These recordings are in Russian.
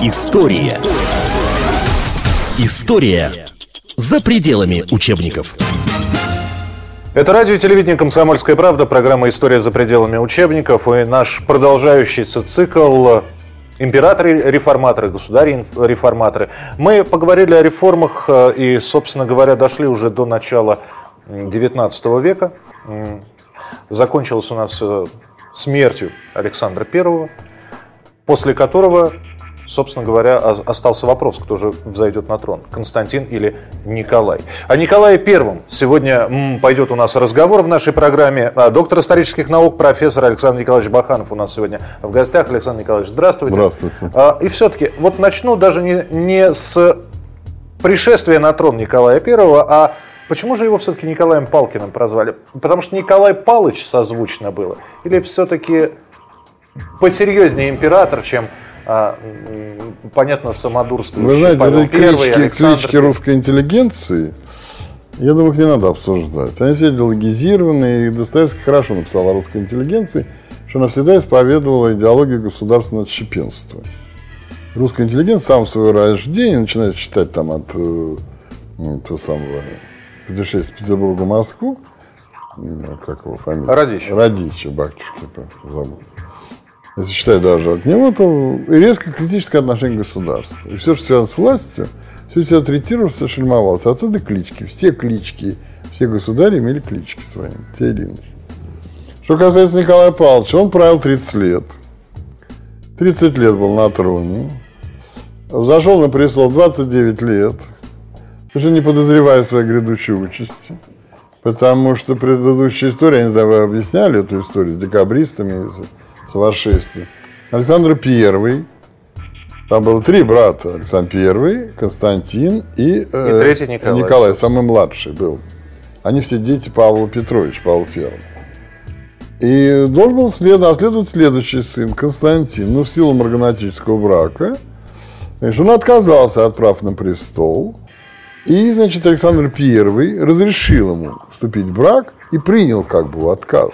История. История за пределами учебников. Это радио и телевидение «Комсомольская правда», программа «История за пределами учебников» и наш продолжающийся цикл императоры-реформаторы, государи-реформаторы. Мы поговорили о реформах э, и, собственно говоря, дошли уже до начала XIX века. Закончилось у нас э, смертью Александра I, после которого собственно говоря, остался вопрос, кто же взойдет на трон, Константин или Николай. О Николае Первом сегодня пойдет у нас разговор в нашей программе. А, доктор исторических наук, профессор Александр Николаевич Баханов у нас сегодня в гостях. Александр Николаевич, здравствуйте. Здравствуйте. А, и все-таки, вот начну даже не, не с пришествия на трон Николая Первого, а Почему же его все-таки Николаем Палкиным прозвали? Потому что Николай Палыч созвучно было? Или все-таки посерьезнее император, чем понятно, самодурствующий Вы знаете, Павел Первый, клички, Александр клички русской интеллигенции, я думаю, их не надо обсуждать. Они все идеологизированы, и Достоевский хорошо написал о русской интеллигенции, что она всегда исповедовала идеологию государственного отщепенства. Русская интеллигенция сам в свое рождение начинает читать там от э, ну, того самого путешествия в Петербурга в Москву, как его фамилия? Радищев. Радищев, батюшки, забыл если даже от него, то резко критическое отношение к государству. И все, что связано с властью, все себя третировалось, шельмовалось. Отсюда клички. Все клички, все государи имели клички свои, те или иные. Что касается Николая Павловича, он правил 30 лет. 30 лет был на троне. Взошел на престол 29 лет. Уже не подозревая своей грядущей участи. Потому что предыдущая история, я не знаю, вы объясняли эту историю с декабристами, с восшествия. Александр I, там было три брата. Александр I, Константин и, э, и третий Николай, Николай самый младший был. Они все дети Павла Петровича, Павла I. И должен был след, наследовать следующий сын, Константин. Но в силу марганатического брака, значит, он отказался от прав на престол. И, значит, Александр I разрешил ему вступить в брак и принял как бы отказ.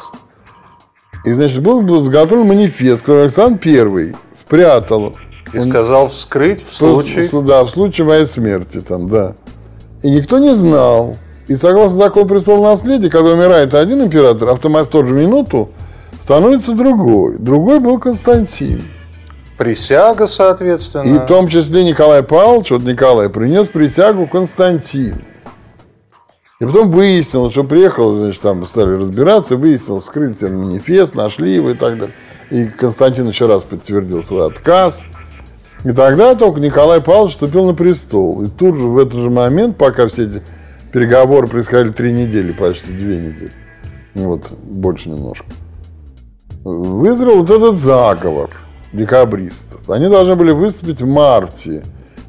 И, значит, был заготовлен манифест, который Александр Первый спрятал. И сказал вскрыть в случае... Да, в случае моей смерти там, да. И никто не знал. И согласно закону престола наследия, когда умирает один император, автомат в ту же минуту становится другой. Другой был Константин. Присяга, соответственно. И в том числе Николай Павлович, вот Николай, принес присягу Константину. И потом выяснилось, что приехал, значит, там стали разбираться, выяснилось, вскрыли себе манифест, нашли его и так далее. И Константин еще раз подтвердил свой отказ. И тогда только Николай Павлович вступил на престол. И тут же, в этот же момент, пока все эти переговоры происходили три недели, почти две недели, вот, больше немножко, вызрел вот этот заговор декабристов. Они должны были выступить в марте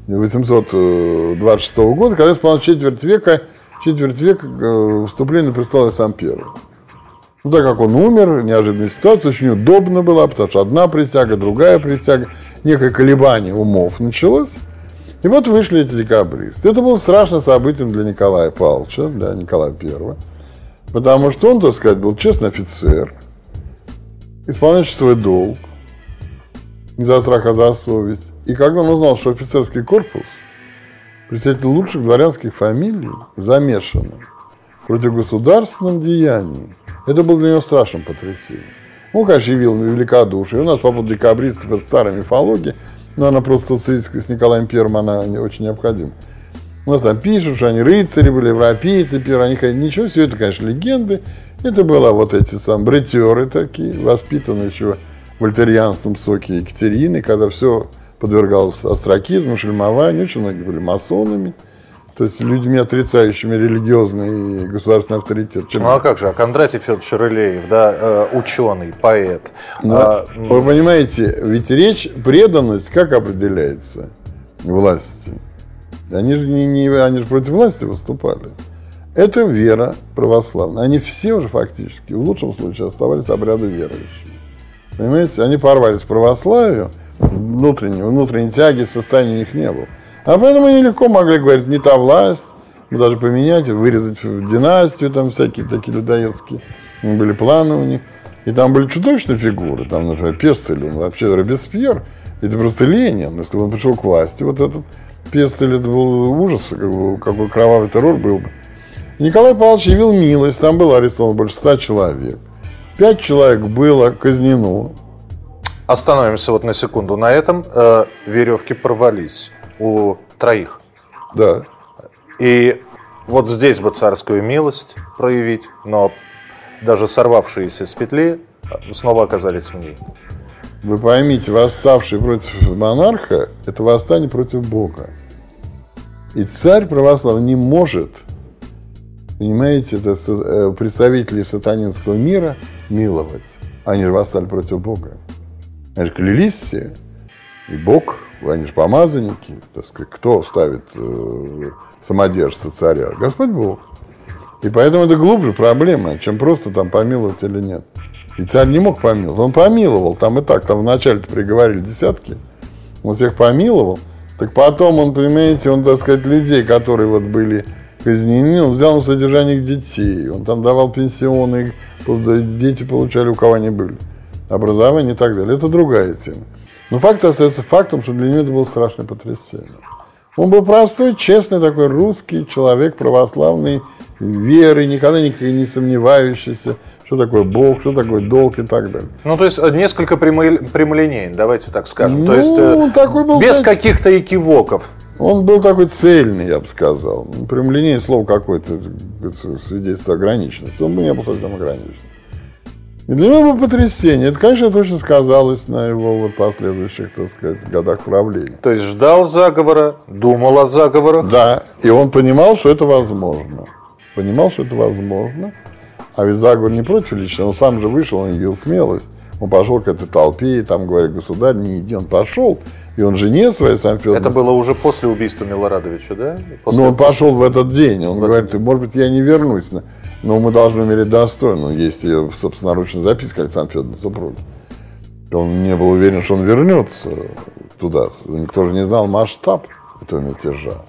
826 года, когда исполнилось четверть века четверть века э, вступления на престол Александр Первый. Ну, так как он умер, неожиданная ситуация, очень удобно была, потому что одна присяга, другая присяга, некое колебание умов началось. И вот вышли эти декабристы. Это было страшное событие для Николая Павловича, для Николая Первого. Потому что он, так сказать, был честный офицер, исполняющий свой долг, не за страх, а за совесть. И когда он узнал, что офицерский корпус – представители лучших дворянских фамилий замешаны в противогосударственном деянии. Это было для него страшным потрясением. Он, конечно, явил великодушие. У нас по поводу декабристов это старая мифология, но она просто с Николаем Первым она очень необходима. У нас там пишут, что они рыцари были, европейцы первые, они ничего, все это, конечно, легенды. Это было вот эти сам бритеры такие, воспитанные еще вольтерианством соки Екатерины, когда все подвергался астракизму, шельмованию, очень многие были масонами, то есть людьми, отрицающими религиозный и государственный авторитет. Чем... Ну а как же, а Кондратий Федорович Рылеев, да, э, ученый, поэт. Но, ну, а, вы понимаете, ведь речь, преданность как определяется власти? Они же, не, не, они же против власти выступали. Это вера православная. Они все уже фактически, в лучшем случае, оставались обряды верующими. Понимаете, они порвались в православию, внутренней, внутренней тяги, состояния у них не было. А поэтому они легко могли говорить, не та власть, даже поменять, вырезать династию, там всякие такие людоедские были планы у них. И там были чудовищные фигуры, там, например, Пестель, он вообще Робеспьер, Это просто Ленин. Если бы он пришел к власти, вот этот пестель, это был ужас, какой, кровавый террор был бы. Николай Павлович явил милость, там было арестовано больше ста человек. Пять человек было казнено. Остановимся вот на секунду на этом. Э, веревки порвались у троих. Да. И вот здесь бы царскую милость проявить, но даже сорвавшиеся с петли э, снова оказались в ней. Вы поймите, восставший против монарха – это восстание против Бога. И царь православный не может, понимаете, это э, представителей сатанинского мира миловать. Они же восстали против Бога. Они же клялись все. И Бог, они же помазанники. Так сказать, кто ставит э, самодержца царя? Господь Бог. И поэтому это глубже проблема, чем просто там помиловать или нет. И царь не мог помиловать. Он помиловал, там и так, там вначале приговорили десятки. Он всех помиловал. Так потом он, понимаете, он, так сказать, людей, которые вот были казнены, он взял на содержание их детей. Он там давал пенсионы, дети получали, у кого они были. Образование и так далее. Это другая тема. Но факт остается фактом, что для него это было страшное потрясение. Он был простой, честный такой русский человек, православный, веры, никогда никогда не сомневающийся, что такое Бог, что такое долг и так далее. Ну, то есть э, несколько прямо- прямолинейен, давайте так скажем. то Ну, есть э, он такой был, без знаете, каких-то экивоков. Он был такой цельный, я бы сказал. Прямолинейное слово какое-то свидетельство ограниченности. Он бы не был совсем ограничен. И для него было потрясение. Это, конечно, точно сказалось на его вот последующих, так сказать, годах правления. То есть ждал заговора, думал о заговорах. Да, и он понимал, что это возможно. Понимал, что это возможно. А ведь заговор не против лично, он сам же вышел, он явил смелость. Он пошел к этой толпе, и там говорит, государь, не иди, он пошел. И он жене своей сам Федор Это было уже после убийства Милорадовича, да? После- Ну, он пошел в этот день. Он говорит, может быть, я не вернусь, но- но мы должны умереть достойно. Есть ее собственноручная записка Александра Федоровна супруги. Он не был уверен, что он вернется туда. Никто же не знал масштаб этого мятежа.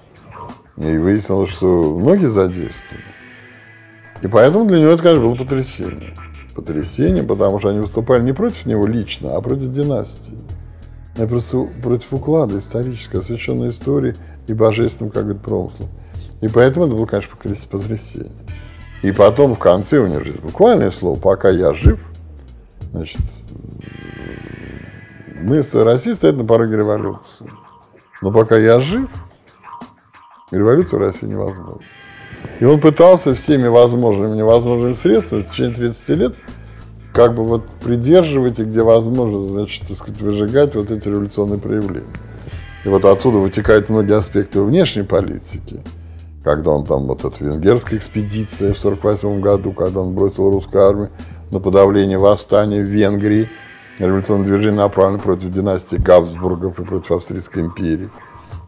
И выяснилось, что многие задействованы. И поэтому для него это, конечно, было потрясение. Потрясение, потому что они выступали не против него лично, а против династии. А просто против уклада исторической, освященной истории и божественным, как говорит, промыслом. И поэтому это было, конечно, потряс- потрясение. И потом в конце у него же буквальное слово «пока я жив», значит, мы с Россией стоит на пороге революции. Но пока я жив, революция в России невозможна. И он пытался всеми возможными и невозможными средствами в течение 30 лет как бы вот придерживать и где возможно, значит, так сказать, выжигать вот эти революционные проявления. И вот отсюда вытекают многие аспекты внешней политики. Когда он там, вот эта венгерская экспедиция в 1948 году, когда он бросил русскую армию на подавление восстания в Венгрии, революционное движение направлено против династии Габсбургов и против Австрийской империи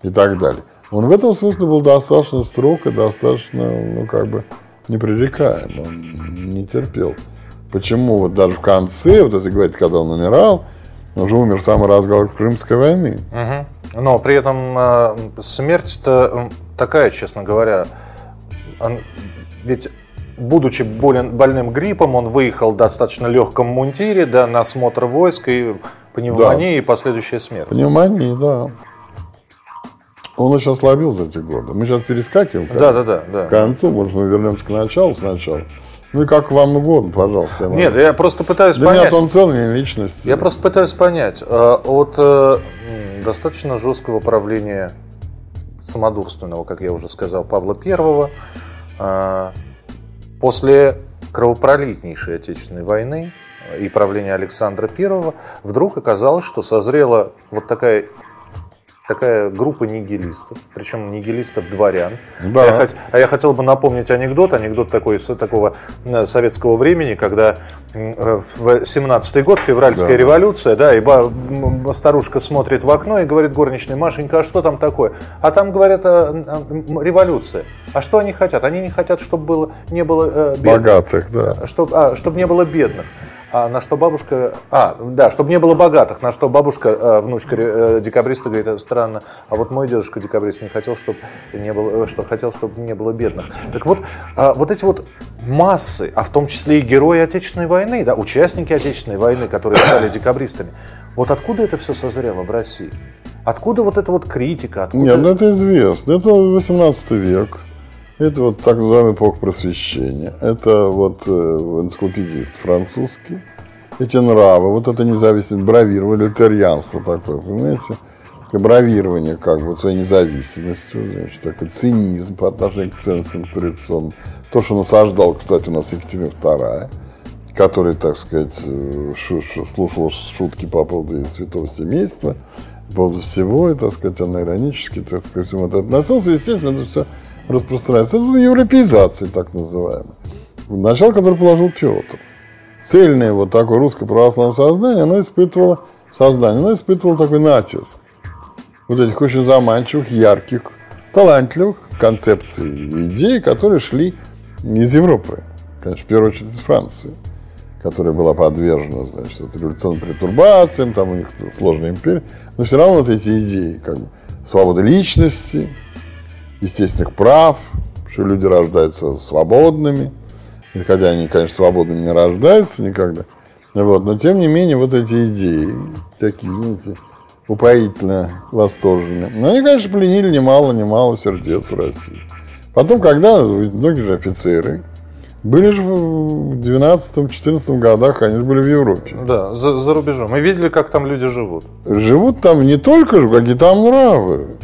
и так далее. Он в этом смысле был достаточно строг и достаточно, ну, как бы, непререкаем. Он не терпел. Почему вот даже в конце, вот если говорить, когда он умирал, он же умер в самый разгар Крымской войны. Мгм. Но при этом э, смерть-то такая, честно говоря. Он- ведь будучи болен, больным гриппом, он выехал в достаточно легком мундире да, на осмотр войск и пневмония и последующая смерть. Пневмония, да. Он очень ослабил за эти годы. Мы сейчас перескакиваем к Да, да, да, да. концу, может, мы вернемся к началу сначала. Ну и как вам угодно, пожалуйста. я могу. Нет, я просто пытаюсь Для меня понять. он целая личность. Я просто пытаюсь понять. э, От э, м, достаточно жесткого правления самодурственного, как я уже сказал, Павла Первого, э, после кровопролитнейшей Отечественной войны и правления Александра Первого, вдруг оказалось, что созрела вот такая такая группа нигилистов, причем нигилистов-дворян. Да. А, я хот- а я хотел бы напомнить анекдот, анекдот такой такого советского времени, когда э, в 17-й год, февральская Да. революция, да, и ба- старушка смотрит в окно и говорит горничной, Машенька, а что там такое? А там, говорят, э, м, революция. А что они хотят? Они не хотят, чтобы было, не было э, бедных. Богатых, да. Чтоб- а, чтобы не было бедных. А на что бабушка... А, да, чтобы не было богатых, на что бабушка, э, внучка э, декабриста, говорит, странно, а вот мой дедушка декабрист не хотел, чтобы не было, э, что хотел, чтобы не было бедных. Так вот, э, вот эти вот массы, а в том числе и герои Отечественной войны, да, участники Отечественной войны, которые стали декабристами, вот откуда это все созрело в России? Откуда вот эта вот критика? Откуда... Нет, ну это известно. Это 18 век. Это вот так называемый эпоха просвещения. Это вот э, энциклопедист французский. Эти нравы, вот это независимость, бравирование, литарианство такое, понимаете? Бравирование как бы своей независимостью, значит, такой цинизм по отношению к ценностям традиционным. То, что насаждал, кстати, у нас Екатерина II, который, так сказать, э, слушал шутки по поводу святого семейства, по поводу всего, и, так сказать, она иронически, так сказать, всему это относился. Естественно, это все распространяется. Это европеизация, так называемая. Начало, которое положил Петр. Цельное вот такое русское православное сознание, оно испытывало сознание, оно испытывало такой натиск. Вот этих очень заманчивых, ярких, талантливых концепций и идей, которые шли из Европы. Конечно, в первую очередь из Франции, которая была подвержена, значит, вот революционным перетурбациям, там у них сложная империя. Но все равно вот эти идеи, как бы, свободы личности, естественных прав, что люди рождаются свободными, и хотя они, конечно, свободными не рождаются никогда, вот, но тем не менее вот эти идеи, такие, знаете, упоительно восторженные, но они, конечно, пленили немало-немало сердец в России. Потом, когда многие же офицеры были же в 12-14 годах, они же были в Европе. Да, за, за рубежом. Мы видели, как там люди живут. Живут там не только же, какие там нравы.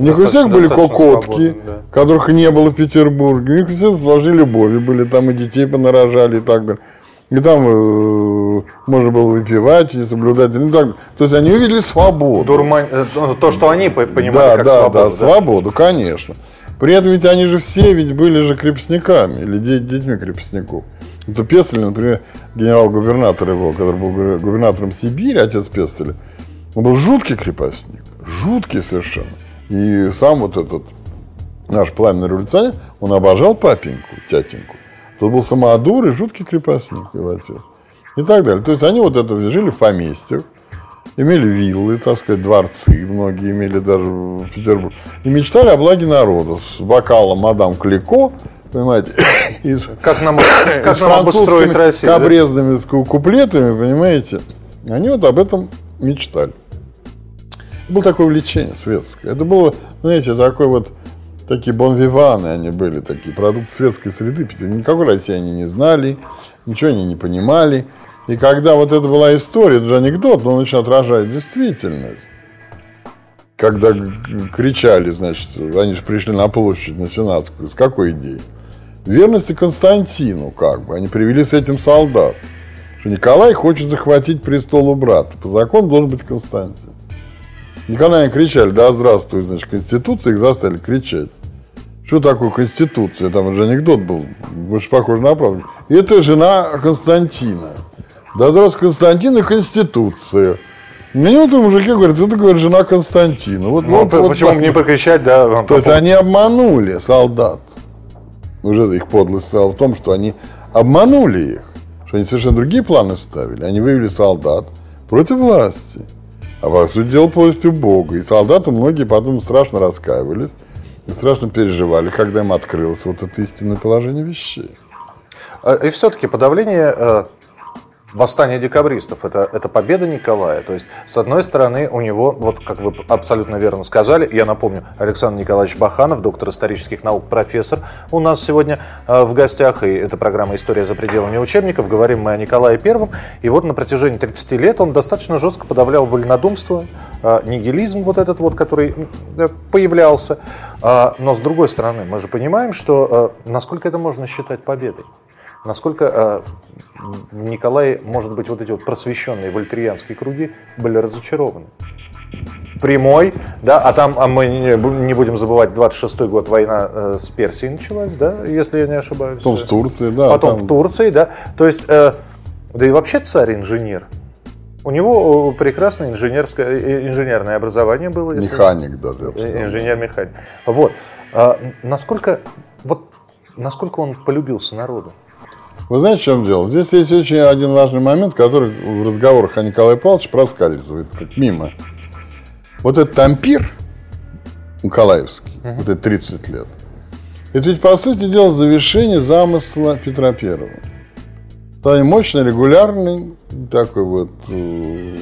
У них у всех были кокотки, да. которых не было в Петербурге. У них все сложили любови были, там и детей понарожали и так далее. И там э, можно было выпивать и соблюдать. ну, так. То есть они увидели свободу. Дурмань, э, ну, то, что они по- понимали да, как да, свободу. да, свободу, конечно. При этом ведь они же все ведь были же крепостниками или де- детьми крепостников. Это Пестель, например, генерал-губернатор его, который был гу- губернатором Сибири, отец Пестеля, он был жуткий крепостник, жуткий совершенно. И сам вот этот наш пламенный революционер, он обожал папеньку, тятеньку. Тот был самодур и жуткий крепостник, его отец. И так далее. То есть они вот это жили в поместьях, имели виллы, так сказать, дворцы, многие имели даже в Петербурге. И мечтали о благе народа с бокалом мадам Клико, понимаете, и с- Как нам, с как нам обустроить Россию? да? кабрезными с ку- куплетами, понимаете. Они вот об этом мечтали. Было такое увлечение светское. Это было, знаете, такой вот такие бонвиваны они были, такие продукты светской среды. Никакой России они не знали, ничего они не понимали. И когда вот это была история, это же анекдот, но он очень отражает действительность. Когда кричали, значит, они же пришли на площадь, на Сенатскую, с какой идеей? Верности Константину, как бы. Они привели с этим солдат. Что Николай хочет захватить престол у брата. По закону должен быть Константин. Никогда не кричали, да здравствуй, значит, Конституция, их заставили кричать. Что такое Конституция? Там же анекдот был, больше похож на правду. Это жена Константина. Да здравствуй, Константин и Конституция. Вот мужики говорят, это, говорит, жена Константина. Вот, Ну, вот- вот почему бы не вот. покричать, да? То есть по- они обманули солдат. Уже их подлость стала в том, что они обманули их. Что они совершенно другие планы ставили. Они вывели солдат против власти. А по сути дела против Бога. И солдаты многие потом страшно раскаивались. И страшно переживали, когда им открылось вот это истинное положение вещей. А, И все-таки подавление восстания декабристов это, это победа Николая. То есть, с одной стороны, у него, вот как вы абсолютно верно сказали, я напомню, Александр Николаевич Баханов, доктор исторических наук, профессор, у нас сегодня э, в гостях, и это программа «История за пределами учебников». Говорим мы о Николае Первом. И вот на протяжении 30 лет он достаточно жестко подавлял вольнодумство, э, нигилизм вот этот вот, который э, появлялся. Но с другой стороны, мы же понимаем, что насколько это можно считать победой. Насколько э, в Николае, может быть, вот эти вот просвещенные вольтерианские круги были разочарованы? Прямой, да, а там, а мы не, бу- не будем забывать, 26-й год война э, с Персией началась, да, если я не ошибаюсь. Потом в Турции, да. Потом там- в Турции, да. То есть, э, да и вообще царь инженер. У него э, прекрасное инженерское, инженерное образование было. если- Механик даже. Инженер-механик. Вот. А, насколько, вот, насколько он полюбился народу? Вы знаете, в чем дело? Здесь есть очень один важный момент, который в разговорах о Николае Павловиче проскальзывает, как мимо. Вот этот ампир Николаевский, uh-huh. вот это 30 лет, это ведь, по сути дела, завершение замысла Петра Первого. Стали мощный, регулярный, такой вот э,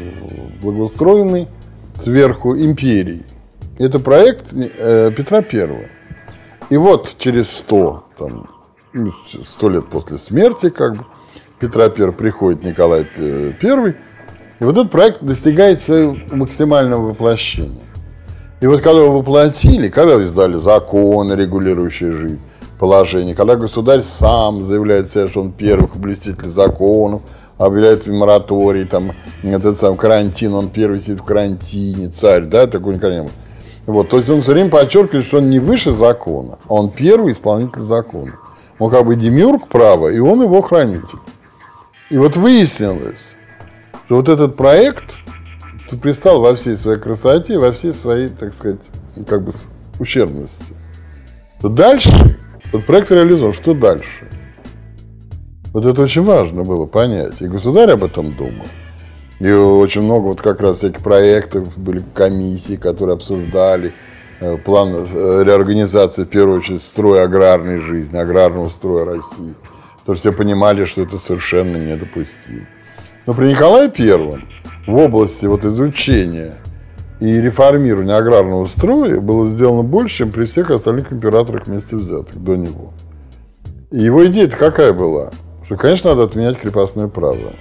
благоустроенный сверху империи. Это проект э, Петра Первого. И вот через 100, там, 100 лет после смерти, как бы, Петра I приходит Николай I, и вот этот проект достигает своего максимального воплощения. И вот когда его воплотили, когда издали законы, регулирующие жизнь, положение, когда государь сам заявляет себя, что он первый блюститель законов, объявляет мораторий, там, этот сам карантин, он первый сидит в карантине, царь, да, такой никогда Вот, то есть он все время подчеркивает, что он не выше закона, а он первый исполнитель закона. Он как бы демиург права, и он его хранитель. И вот выяснилось, что вот этот проект предстал во всей своей красоте, во всей своей, так сказать, как бы ущербности. Дальше, вот проект реализован, что дальше? Вот это очень важно было понять. И государь об этом думал. И очень много вот как раз всяких проектов, были комиссии, которые обсуждали план э, реорганизации, в первую очередь, строя аграрной жизни, аграрного строя России. Что все понимали, что это совершенно недопустимо. Но при Николае Первом в области вот изучения и реформирования аграрного строя было сделано больше, чем при всех остальных императорах вместе взятых до него. И его идея-то какая была? Что, конечно, надо отменять крепостное право.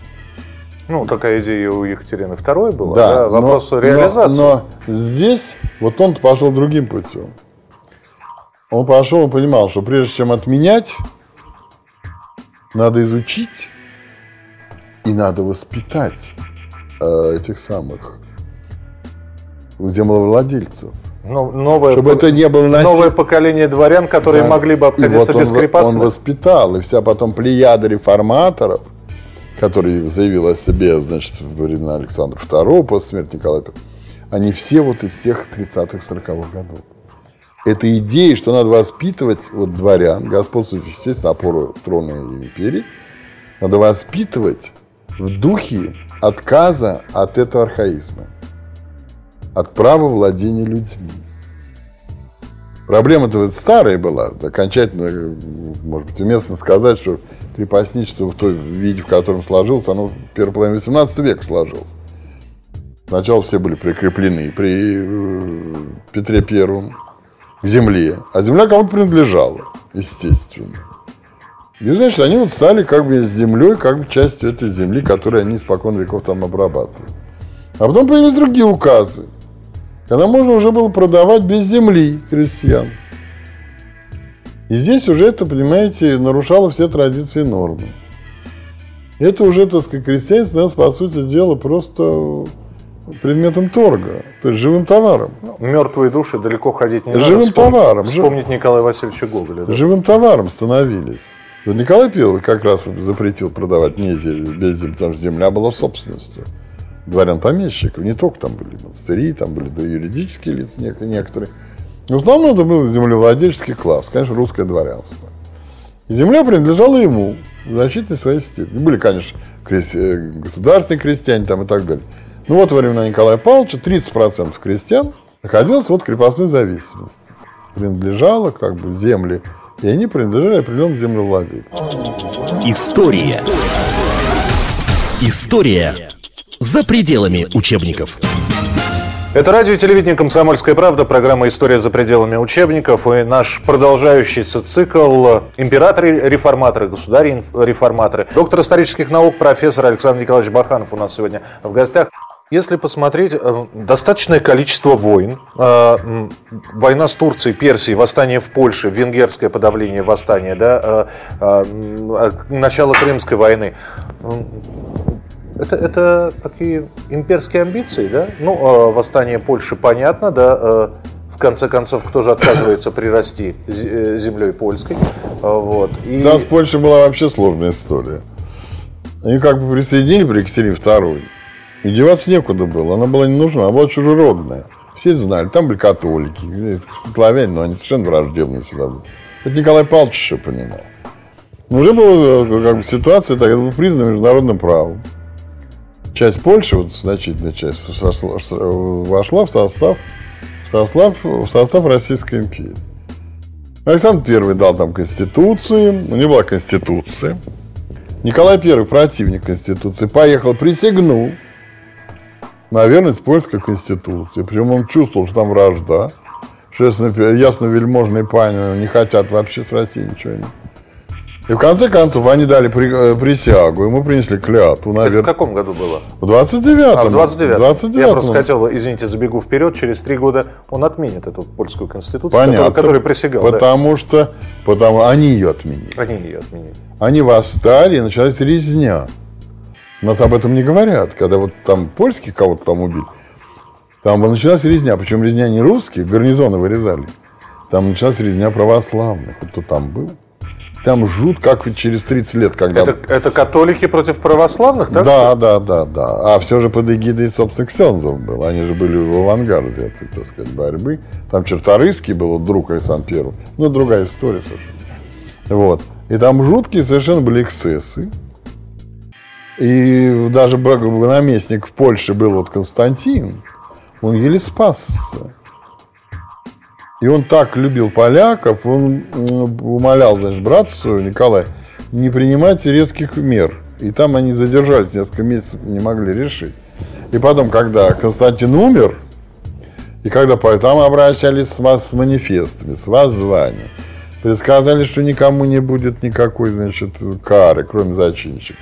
Ну, такая идея у Екатерины II была. Да, да вопрос но, реализации. Но, но здесь вот он пошел другим путем. Он пошел и понимал, что прежде чем отменять, надо изучить и надо воспитать э, этих самых землевладельцев. Но, новое, чтобы это не было насилие. Новое поколение дворян, которые да. могли бы обходиться вот без он, крепостных. Он воспитал, и вся потом плеяда реформаторов, который заявил о себе, значит, во времена Александра II, после смерти Николая I, они все вот из тех 30-х, 40-х годов. Это идея, что надо воспитывать вот дворян, господствующих, естественно, опору трона и империи, надо воспитывать в духе отказа от этого архаизма, от права владения людьми. Проблема-то старая была, окончательно, может быть, уместно сказать, что крепостничество в той виде, в котором сложилось, оно в первой половине 18 века сложилось. Сначала все были прикреплены при э, Петре Первом к земле, а земля кому-то принадлежала, естественно. И, значит, они вот стали как бы с землей, как бы частью этой земли, которую они испокон веков там обрабатывали. А потом появились другие указы, когда можно уже было продавать без земли крестьян. И здесь уже это, понимаете, нарушало все традиции и нормы. Это уже, так сказать, крестьянство по сути дела, просто предметом торга, то есть живым товаром. Ну, мертвые души далеко ходить не живым надо. Живым товаром. Вспомнить Николая Васильевича Гоголя. Да? Живым товаром становились. Николай I как раз запретил продавать не землю, без земли, потому что земля была собственностью дворян-помещиков. Не только там были монастыри, там были да, юридические лица некоторые. Но в основном это был землевладельческий класс, конечно, русское дворянство. И земля принадлежала ему в значительной своей степени. Были, конечно, крести... Э, государственные крестьяне там и так далее. Ну вот во времена Николая Павловича 30% крестьян находилось вот в крепостной зависимости. Принадлежало как бы земли и они принадлежали определенным землевладельцам. История. История за пределами учебников. Это радио и телевидение «Комсомольская правда», программа «История за пределами учебников» и наш продолжающийся цикл «Императоры-реформаторы», «Государи-реформаторы». Доктор исторических наук, профессор Александр Николаевич Баханов у нас сегодня в гостях. Если посмотреть, э, достаточное количество войн, э, война с Турцией, Персией, восстание в Польше, венгерское подавление восстания, да, э, начало Крымской войны, это, это такие имперские амбиции, да? Ну, восстание Польши понятно, да, в конце концов, кто же отказывается прирасти землей польской, вот. И... Да, с Польшей была вообще сложная история. Они как бы присоединили при Екатерине II и деваться некуда было, она была не нужна, она была чужеродная. Все знали, там были католики, славяне, но они совершенно враждебные всегда. Это Николай Павлович еще понимал. Но уже была э, как бы, ситуация, так, это было признано международным правом. Часть Польши, вот значительная часть, сошла- вошла в состав, в состав, в состав Российской империи. Александр I дал там конституцию, у него была конституция. Николай I, противник конституции, поехал, присягнул на верность польской конституции. Причем он чувствовал, что там вражда, что ясно, ясно вельможные пани не хотят вообще с Россией ничего. И в конце концов они дали при- э, присягу, ему принесли клятву, Это в наверное, каком году было? в 29-м. А, в 29 29-м. Я просто хотел, извините, забегу вперед, через три года он отменит эту польскую конституцию, Понятно. которую, присягал. да. Потому что потому они ее отменили. Они ее отменили. Они восстали, и началась резня. Нас об этом не говорят. Когда вот там польских кого-то там убили, там началась резня. Причем резня не русских, гарнизоны вырезали. Там началась резня православных. Кто там был. Там жут, как через 30 лет, когда... Это, это католики против православных, так да, да, да, да. А все же под эгидой, собственно, ксензов был. Они же были в авангарде этой, так сказать, борьбы. Там Черторыйский был, друг Александра Первого. Ну, другая история совершенно. Вот. И там жуткие совершенно были эксцессы. И даже наместник в Польше был вот Константин. Он еле спасся. И он так любил поляков, он умолял, значит, брата своего, Николая, не принимать резких мер. И там они задержались несколько месяцев, не могли решить. И потом, когда Константин умер, и когда там обращались с, ма- с манифестами, с воззванием, предсказали, что никому не будет никакой, значит, кары, кроме зачинщиков.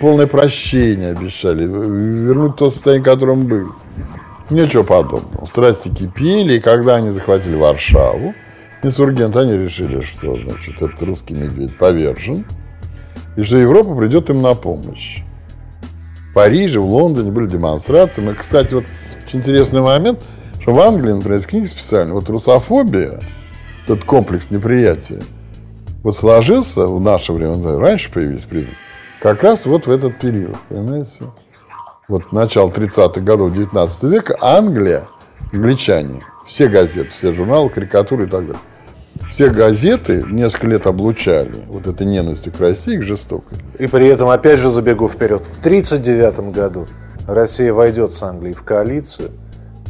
Полное прощение обещали, вернуть то состояние, в котором был. Ничего подобного. Страсти кипели, и когда они захватили Варшаву, инсургенты, они решили, что, значит, этот русский медведь повержен, и что Европа придет им на помощь. В Париже, в Лондоне были демонстрации. Мы, кстати, вот очень интересный момент, что в Англии, например, из книги специально, вот русофобия, этот комплекс неприятия, вот сложился в наше время, да, раньше появились признаки, как раз вот в этот период, понимаете? Вот начало 30-х годов 19 века Англия, англичане, все газеты, все журналы, карикатуры и так далее, все газеты несколько лет облучали вот этой ненавистью к России, к жестокой. И при этом, опять же, забегу вперед. В 1939 году Россия войдет с Англией в коалицию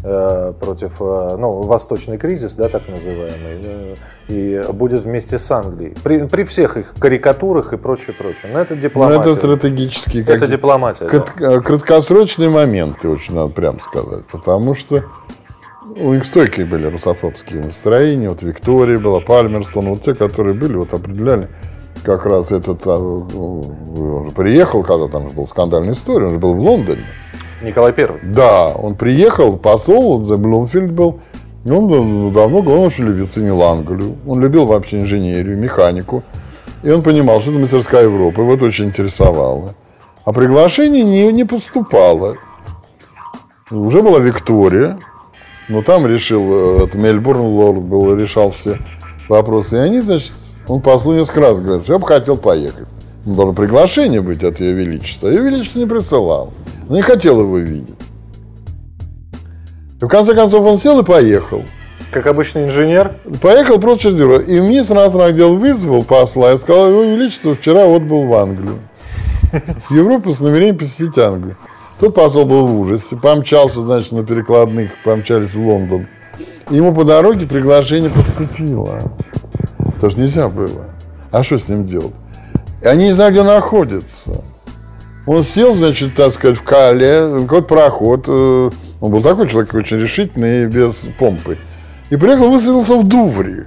против, э, ну, восточный кризис, да, так называемый, э, и будет вместе с Англией. При, при всех их карикатурах и прочее, прочее. Но это Но дипломатия. Ну, это стратегические Это дипломатия, да. крат- э, краткосрочные моменты, очень надо прямо сказать. Потому что у них стойкие были русофобские настроения. Вот Виктория была, Пальмерстон, вот те, которые были, вот определяли как раз этот, а, ну, он же приехал, когда там же была скандальная история, он же был в Лондоне. Николай Первый. Да, он приехал, посол, за Блумфильд был, и он давно он очень любил, ценил Англию, он любил вообще инженерию, механику, и он понимал, что это мастерская Европы, его это очень интересовало. А приглашение не, не поступало. Уже была Виктория, но там решил, э, это Мельбурн лорд был, решал все вопросы. И они, значит, он послу несколько раз говорит, я бы хотел поехать. Ну, должно приглашение быть от Ее Величества. Ее Величество не присылал. Не хотел его видеть. И в конце концов он сел и поехал. Как обычный инженер, Поехал просто через дорогу. И мне сразу на отдел вызвал посла и сказал, Его Величество вчера отбыл в Англию. В Европу с намерением посетить Англию. Тот посол был в ужасе. Помчался, значит, на перекладных, помчались в Лондон. Ему по дороге приглашение поступило. Потому что нельзя было. А что с ним делать? И они не знают, где находится. Он сел, значит, так сказать, в Кале, какой-то проход. э, Он был такой человек очень решительный и без помпы. И приехал, высадился в Дувре.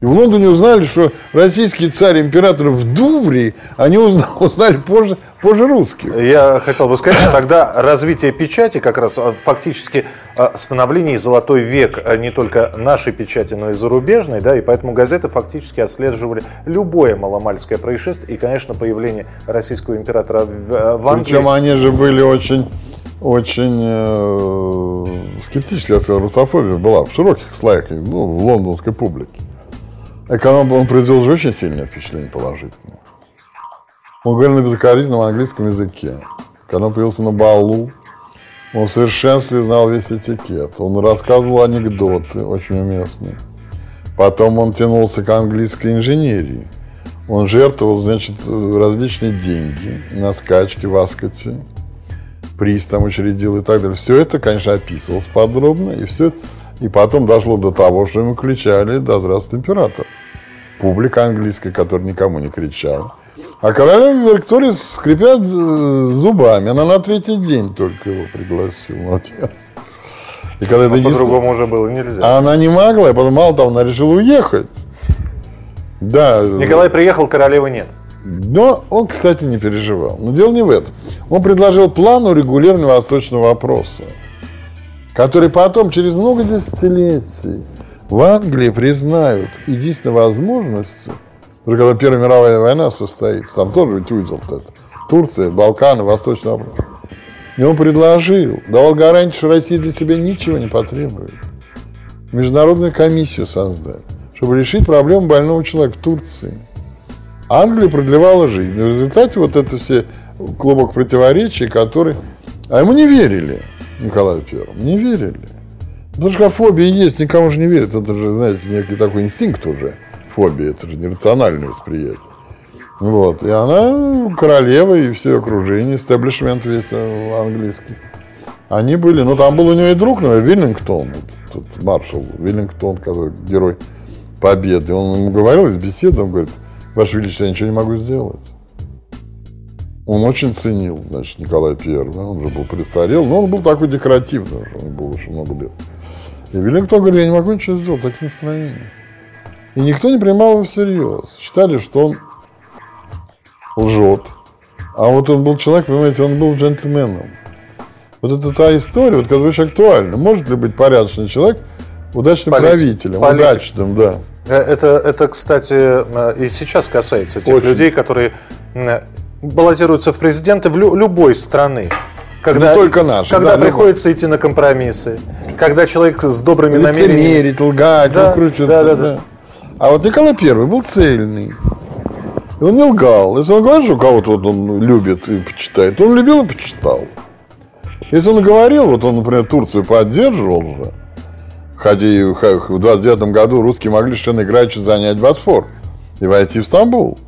И в Лондоне узнали, что российский царь, император в Дувре, они узна- узнали позже, позже русских. Я хотел бы сказать, что тогда развитие печати, как раз а, фактически а, становление и золотой век а, не только нашей печати, но и зарубежной, да, и поэтому газеты фактически отслеживали любое маломальское происшествие и, конечно, появление российского императора в, э, в Англии. Причем они же были очень, очень э, скептически, я сказал, русофобия была в широких слоях, ну, в лондонской публике. Эконом, он произвел же очень сильное впечатление положительное. Он говорил на безукоризненном английском языке. Когда он появился на балу, он в совершенстве знал весь этикет. Он рассказывал анекдоты очень уместные. Потом он тянулся к английской инженерии. Он жертвовал, значит, различные деньги на скачки в Аскоте. Приз там учредил и так далее. Все это, конечно, описывалось подробно. И все это... И потом дошло до того, что ему кричали «Да здравствует император!» Публика английская, которая никому не кричала. А королева Виктория скрипя э, зубами. Она на третий день только его пригласила. Вот. И когда это по-другому уже было нельзя. А она не могла, и потом, мало того, она решила уехать. Да. Николай приехал, королевы нет. Но он, кстати, не переживал. Но дело не в этом. Он предложил план урегулирования восточного вопроса, который потом, через много десятилетий, в Англии признают единственной возможностью – уже когда Первая мировая война состоится, там тоже ведь узел вот это. Турция, Балканы, Восточный Африка. И он предложил, давал гарантию, что Россия для себя ничего не потребует. Международную комиссию создать, чтобы решить проблему больного человека в Турции. Англия продлевала жизнь. И в результате вот это все клубок противоречий, которые... А ему не верили, Николаю Первому, не верили. Потому что фобия есть, никому же не верит. Это же, знаете, некий такой инстинкт уже фобия, это же нерациональное восприятие. Вот. И она королева и все окружение, стеблишмент весь э, английский. Они были, ну там был у нее и друг, наверное, Виллингтон, тут маршал Виллингтон, который герой победы. Он ему говорил из беседы, он говорит, Ваше Величество, я ничего не могу сделать. Он очень ценил, значит, Николай Первый. Он же был престарел, но он был такой декоративный, он был уже много лет. И Виллингтон говорит, я не могу ничего сделать, такие настроения. И никто не принимал его всерьез. Считали, что он лжет. А вот он был человек, понимаете, он был джентльменом. Вот это та история, вот, которая очень актуальна. Может ли быть порядочный человек удачным Политик. правителем? Политик. Удачным, да. Э, это, это, кстати, э, и сейчас касается тех очень. людей, которые баллотируются в президенты в лю- любой страны. Когда, Не только наши. Когда да, приходится любой. идти на компромиссы. Когда человек с добрыми намерениями... Лицемерить, лгать, да, выкручиваться. Да, да, да. А вот Николай Первый был цельный. И он не лгал. Если он говорит, что кого-то вот он любит и почитает, то он любил и почитал. Если он говорил, вот он, например, Турцию поддерживал же, хотя в 29 году русские могли совершенно играючи занять Босфор и войти в Стамбул.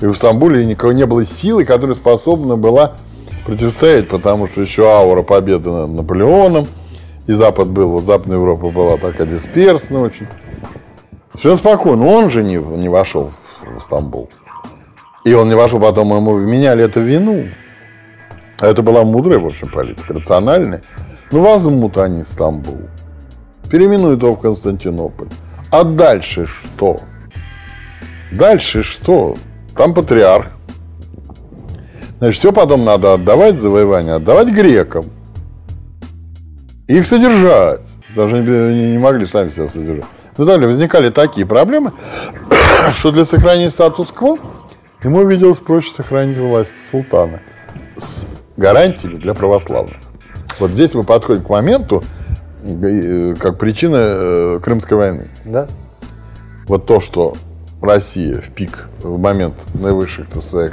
И в Стамбуле никого не было силы, которая способна была противостоять, потому что еще аура победы над Наполеоном, и Запад был, вот Западная Европа была такая дисперсная очень. Все спокойно. Он же не, не вошел в Стамбул. И он не вошел, потом ему меняли эту вину. А это была мудрая, в общем, политика, рациональная. Ну, возьмут они Стамбул. Переименуют его в Константинополь. А дальше что? Дальше что? Там патриарх. Значит, все потом надо отдавать завоевание, отдавать грекам. Их содержать. Даже не, могли сами себя содержать. Ну, далее возникали такие проблемы, что для сохранения статус-кво ему виделось проще сохранить власть султана с гарантиями для православных. Вот здесь мы подходим к моменту, э, как причина э, Крымской войны. Да. Вот то, что Россия в пик, в момент наивысших, так сказать,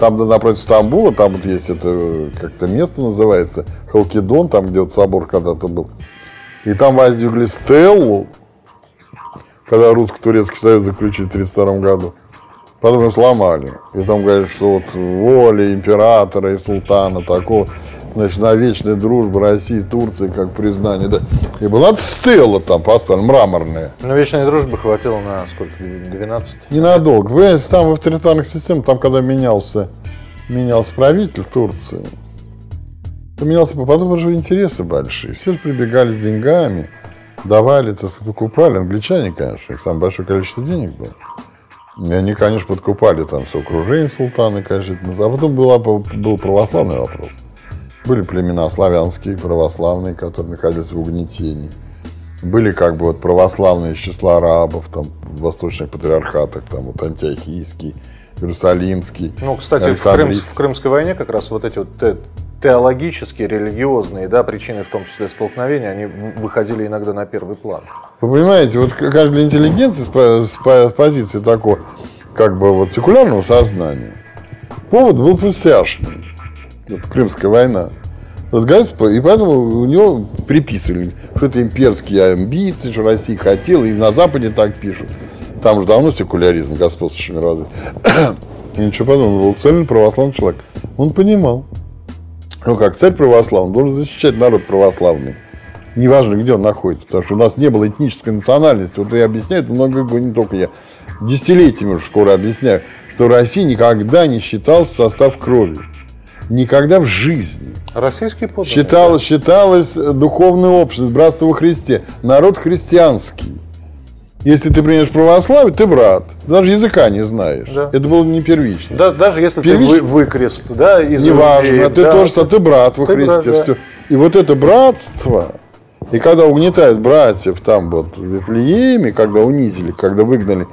там напротив Стамбула, там вот есть это как-то место называется, Халкидон, там где вот собор когда-то был. И там воздвигли стеллу когда русско-турецкий союз заключили в 1932 году. Потом его сломали. И там говорят, что вот воля императора и султана такого, значит, на вечная дружба России и Турции, как признание. Да. И была стела там поставлена, мраморная. Но вечной дружбы хватило на сколько? 12? Ненадолго. Понимаете, там в авторитарных системах, там когда менялся, менялся правитель в Турции, поменялся, потом уже интересы большие. Все же прибегали с деньгами давали, то есть покупали. Англичане, конечно, их самое большое количество денег было. И они, конечно, подкупали там все окружение султана, конечно. А потом была, был православный вопрос. Были племена славянские, православные, которые находились в угнетении. Были как бы вот православные из числа арабов, там, в восточных патриархатах, там, вот антиохийский, Иерусалимский. Ну, кстати, в, Крым, в Крымской войне как раз вот эти вот теологические, религиозные да, причины, в том числе столкновения, они выходили иногда на первый план. Вы понимаете, вот как для интеллигенции с, с позиции такого, как бы вот секулярного сознания, повод был пустяшный. Это Крымская война. И поэтому у него приписывали, что это имперские амбиции, что Россия хотела, и на Западе так пишут. Там же давно секуляризм господствующий мировоззрение. Ничего подобного. Был цельный православный человек. Он понимал, ну как царь православный должен защищать народ православный. Неважно, где он находится, потому что у нас не было этнической национальности. Вот я объясняю, это много не только я. Десятилетиями уже скоро объясняю, что Россия никогда не считался состав крови. Никогда в жизни. Российский подданный. Считалось, считалось духовная общность, братство во Христе. Народ христианский. Если ты принешь православие, ты брат. Даже языка не знаешь. Да. Это было не первично. Да, даже если Первич- ты вы, выкрест, да, из Неважно, иудеев, ты да. тоже, а ты брат во Ты Христе. брат, да. И вот это братство, и когда угнетают братьев там вот в Вифлееме, когда унизили, когда выгнали,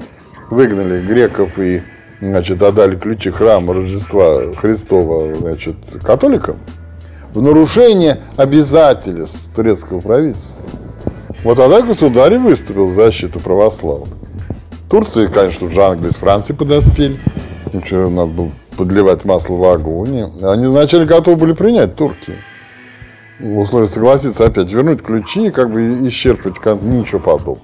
выгнали греков и значит, отдали ключи храма Рождества Христова значит, католикам, в нарушение обязательств турецкого правительства. Вот тогда государь выступил в защиту православных. Турции, конечно, уже Англия с Францией подоспели. Ничего, надо было подливать масло в огонь. Они вначале готовы были принять турки. В условиях согласиться опять вернуть ключи и как бы исчерпать ничего подобного.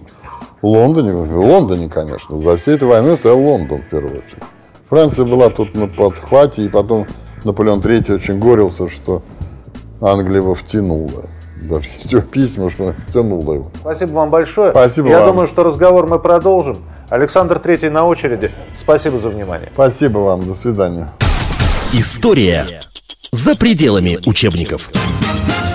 В Лондоне, в Лондоне, конечно, за всей этой войной стоял Лондон в первую очередь. Франция была тут на подхвате, и потом Наполеон III очень горился, что Англия его втянула. Даже есть его письма, что втянула его. Спасибо вам большое. Спасибо Я вам. думаю, что разговор мы продолжим. Александр Третий на очереди. Спасибо за внимание. Спасибо вам, до свидания. История за пределами учебников.